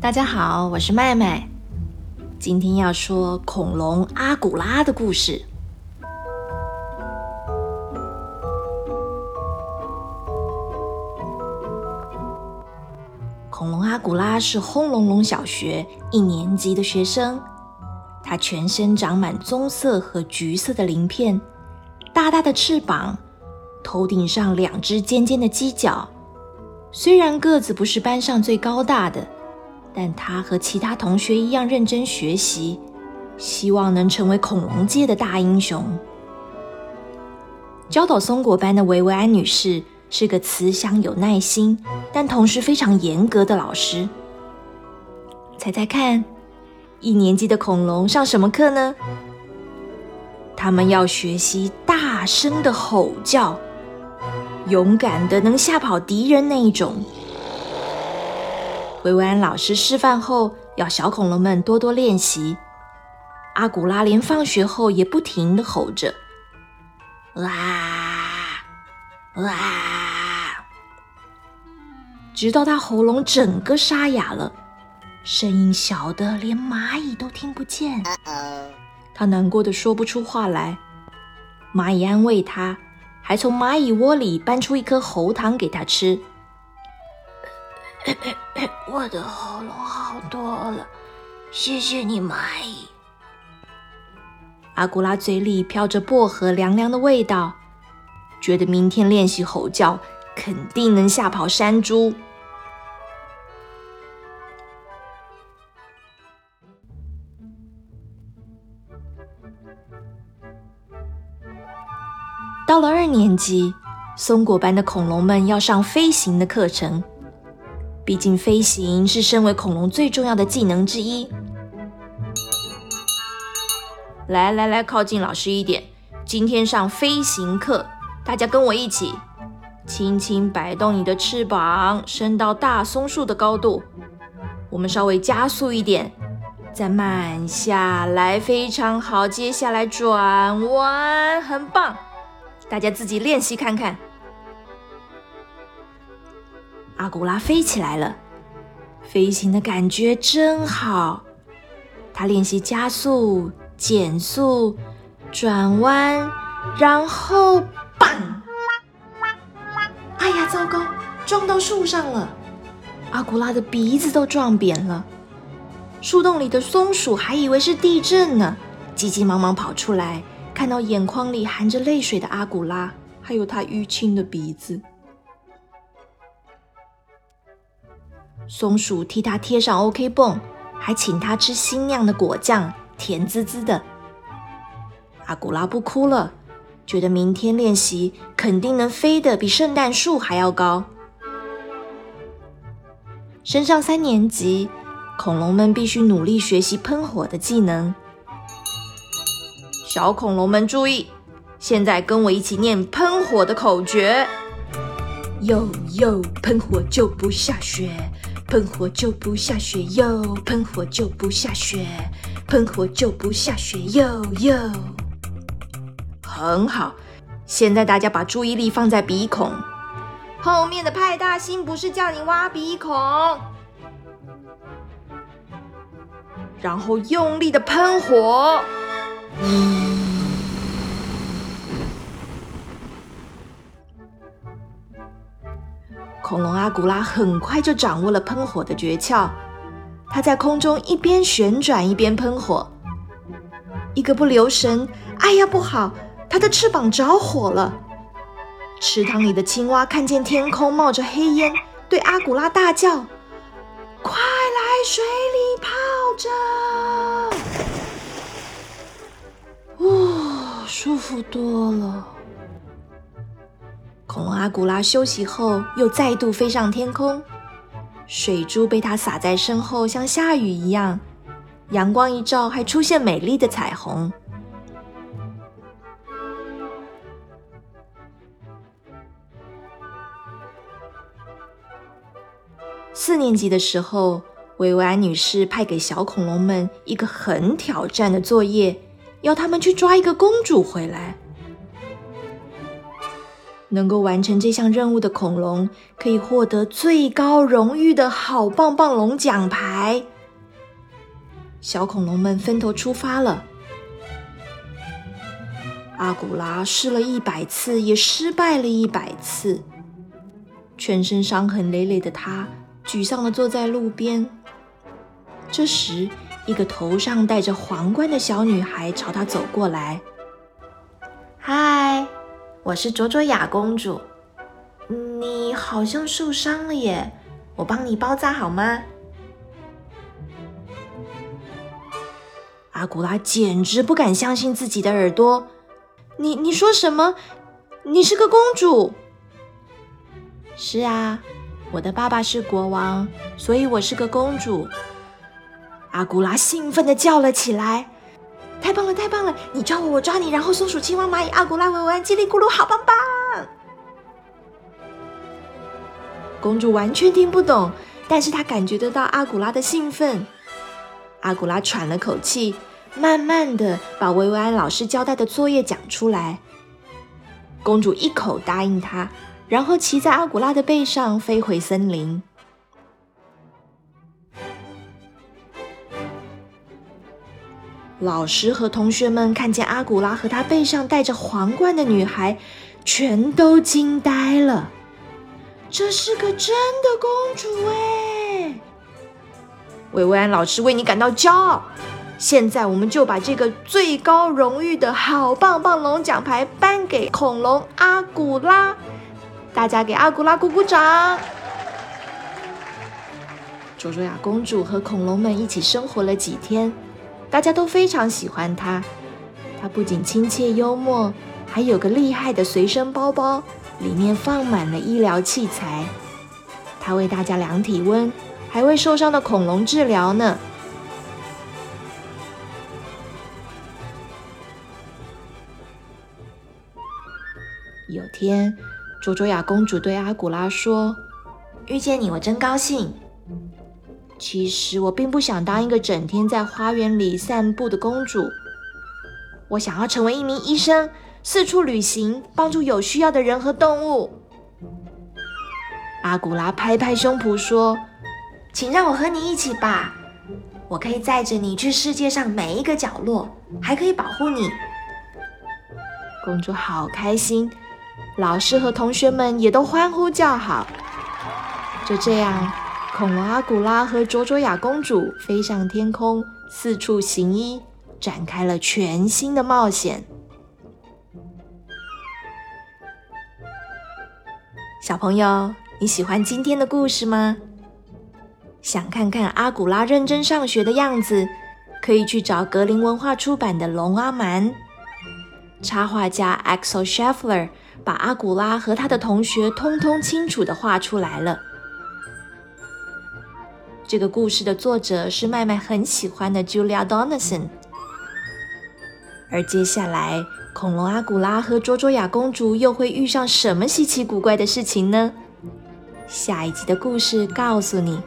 大家好，我是麦麦。今天要说恐龙阿古拉的故事。恐龙阿古拉是轰隆隆小学一年级的学生，它全身长满棕色和橘色的鳞片，大大的翅膀，头顶上两只尖尖的犄角。虽然个子不是班上最高大的。但他和其他同学一样认真学习，希望能成为恐龙界的大英雄。教导松果班的维维安女士是个慈祥、有耐心，但同时非常严格的老师。猜猜看，一年级的恐龙上什么课呢？他们要学习大声的吼叫，勇敢的能吓跑敌人那一种。维维安老师示范后，要小恐龙们多多练习。阿古拉连放学后也不停的吼着：“哇哇！”直到他喉咙整个沙哑了，声音小的连蚂蚁都听不见。他难过的说不出话来。蚂蚁安慰他，还从蚂蚁窝里搬出一颗喉糖给他吃。我的喉咙好多了，谢谢你，蚂蚁。阿古拉嘴里飘着薄荷凉凉的味道，觉得明天练习吼叫肯定能吓跑山猪。到了二年级，松果班的恐龙们要上飞行的课程。毕竟飞行是身为恐龙最重要的技能之一。来来来，靠近老师一点。今天上飞行课，大家跟我一起，轻轻摆动你的翅膀，升到大松树的高度。我们稍微加速一点，再慢下来，非常好。接下来转弯，很棒。大家自己练习看看。阿古拉飞起来了，飞行的感觉真好。他练习加速、减速、转弯，然后棒！哎呀，糟糕，撞到树上了！阿古拉的鼻子都撞扁了。树洞里的松鼠还以为是地震呢，急急忙忙跑出来，看到眼眶里含着泪水的阿古拉，还有他淤青的鼻子。松鼠替他贴上 OK 绷，还请他吃新酿的果酱，甜滋滋的。阿古拉不哭了，觉得明天练习肯定能飞得比圣诞树还要高。升上三年级，恐龙们必须努力学习喷火的技能。小恐龙们注意，现在跟我一起念喷火的口诀：哟哟，喷火就不下雪。喷火就不下雪哟，喷火就不下雪，喷火就不下雪哟哟。很好，现在大家把注意力放在鼻孔后面的派大星，不是叫你挖鼻孔，然后用力的喷火。恐龙阿古拉很快就掌握了喷火的诀窍，它在空中一边旋转一边喷火，一个不留神，哎呀，不好，它的翅膀着火了。池塘里的青蛙看见天空冒着黑烟，对阿古拉大叫：“快来水里泡着！”哇，舒服多了。阿古拉休息后，又再度飞上天空。水珠被它洒在身后，像下雨一样。阳光一照，还出现美丽的彩虹。四年级的时候，维维安女士派给小恐龙们一个很挑战的作业，要他们去抓一个公主回来。能够完成这项任务的恐龙可以获得最高荣誉的好棒棒龙奖牌。小恐龙们分头出发了。阿古拉试了一百次，也失败了一百次。全身伤痕累累的他，沮丧的坐在路边。这时，一个头上戴着皇冠的小女孩朝他走过来。“嗨。”我是卓卓雅公主，你好像受伤了耶，我帮你包扎好吗？阿古拉简直不敢相信自己的耳朵，你你说什么？你是个公主？是啊，我的爸爸是国王，所以我是个公主。阿古拉兴奋的叫了起来。太棒了，太棒了！你抓我，我抓你，然后松鼠、青蛙、蚂蚁、阿古拉、维维安、叽里咕噜，好棒棒！公主完全听不懂，但是她感觉得到阿古拉的兴奋。阿古拉喘了口气，慢慢的把维维安老师交代的作业讲出来。公主一口答应他，然后骑在阿古拉的背上飞回森林。老师和同学们看见阿古拉和她背上戴着皇冠的女孩，全都惊呆了。这是个真的公主哎！维维安老师为你感到骄傲。现在我们就把这个最高荣誉的好棒棒龙奖牌颁给恐龙阿古拉。大家给阿古拉鼓鼓掌。卓卓雅公主和恐龙们一起生活了几天。大家都非常喜欢他。他不仅亲切幽默，还有个厉害的随身包包，里面放满了医疗器材。他为大家量体温，还为受伤的恐龙治疗呢。有天，卓卓雅公主对阿古拉说：“遇见你，我真高兴。”其实我并不想当一个整天在花园里散步的公主，我想要成为一名医生，四处旅行，帮助有需要的人和动物。阿古拉拍拍胸脯说：“请让我和你一起吧，我可以载着你去世界上每一个角落，还可以保护你。”公主好开心，老师和同学们也都欢呼叫好。就这样。恐龙阿古拉和卓卓雅公主飞上天空，四处行医，展开了全新的冒险。小朋友，你喜欢今天的故事吗？想看看阿古拉认真上学的样子，可以去找格林文化出版的《龙阿蛮》。插画家 Axel Scheffler 把阿古拉和他的同学通通清楚的画出来了。这个故事的作者是麦麦很喜欢的 Julia Donaldson，而接下来恐龙阿古拉和卓卓雅公主又会遇上什么稀奇古怪的事情呢？下一集的故事告诉你。